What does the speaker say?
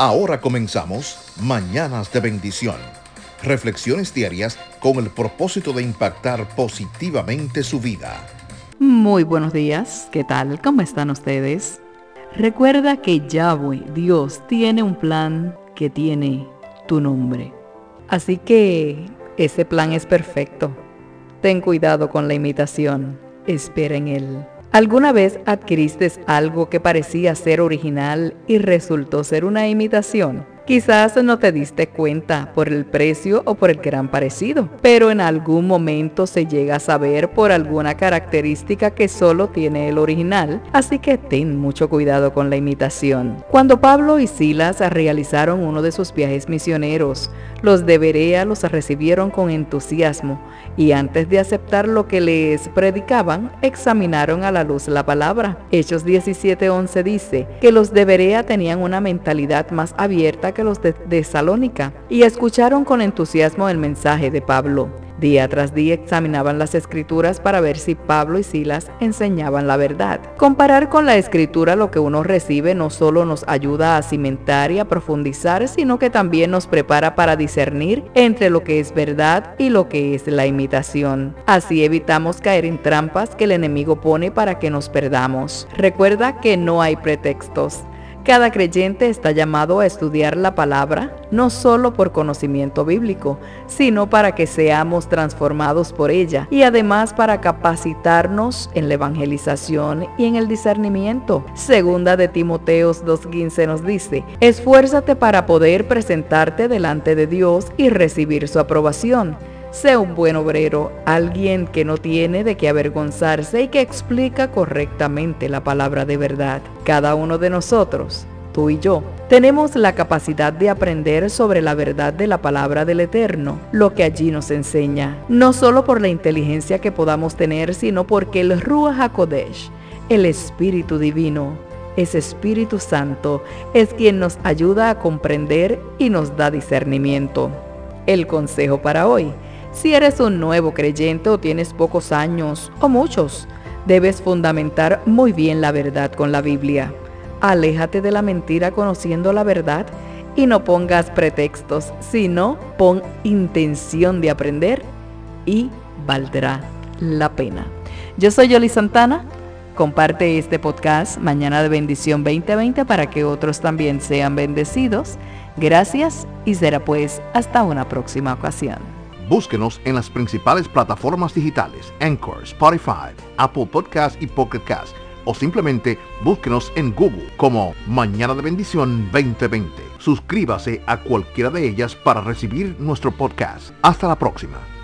Ahora comenzamos Mañanas de Bendición. Reflexiones diarias con el propósito de impactar positivamente su vida. Muy buenos días, ¿qué tal? ¿Cómo están ustedes? Recuerda que Yahweh, Dios, tiene un plan que tiene tu nombre. Así que ese plan es perfecto. Ten cuidado con la imitación. Espera en él. ¿Alguna vez adquiriste algo que parecía ser original y resultó ser una imitación? Quizás no te diste cuenta por el precio o por el gran parecido, pero en algún momento se llega a saber por alguna característica que solo tiene el original, así que ten mucho cuidado con la imitación. Cuando Pablo y Silas realizaron uno de sus viajes misioneros, los de Berea los recibieron con entusiasmo y antes de aceptar lo que les predicaban, examinaron a la luz la palabra. Hechos 17:11 dice que los de Berea tenían una mentalidad más abierta los de Salónica y escucharon con entusiasmo el mensaje de Pablo. Día tras día examinaban las escrituras para ver si Pablo y Silas enseñaban la verdad. Comparar con la escritura lo que uno recibe no solo nos ayuda a cimentar y a profundizar, sino que también nos prepara para discernir entre lo que es verdad y lo que es la imitación. Así evitamos caer en trampas que el enemigo pone para que nos perdamos. Recuerda que no hay pretextos. Cada creyente está llamado a estudiar la palabra, no solo por conocimiento bíblico, sino para que seamos transformados por ella y además para capacitarnos en la evangelización y en el discernimiento. Segunda de Timoteos 2.15 nos dice, esfuérzate para poder presentarte delante de Dios y recibir su aprobación sea un buen obrero, alguien que no tiene de qué avergonzarse y que explica correctamente la palabra de verdad. Cada uno de nosotros, tú y yo, tenemos la capacidad de aprender sobre la verdad de la palabra del Eterno, lo que allí nos enseña, no solo por la inteligencia que podamos tener, sino porque el Ruach HaKodesh, el Espíritu Divino, ese Espíritu Santo, es quien nos ayuda a comprender y nos da discernimiento. El consejo para hoy si eres un nuevo creyente o tienes pocos años o muchos, debes fundamentar muy bien la verdad con la Biblia. Aléjate de la mentira conociendo la verdad y no pongas pretextos, sino pon intención de aprender y valdrá la pena. Yo soy Yoli Santana. Comparte este podcast Mañana de Bendición 2020 para que otros también sean bendecidos. Gracias y será pues hasta una próxima ocasión. Búsquenos en las principales plataformas digitales, Anchor, Spotify, Apple Podcast y Pocket Cast, o simplemente búsquenos en Google como Mañana de Bendición 2020. Suscríbase a cualquiera de ellas para recibir nuestro podcast. Hasta la próxima.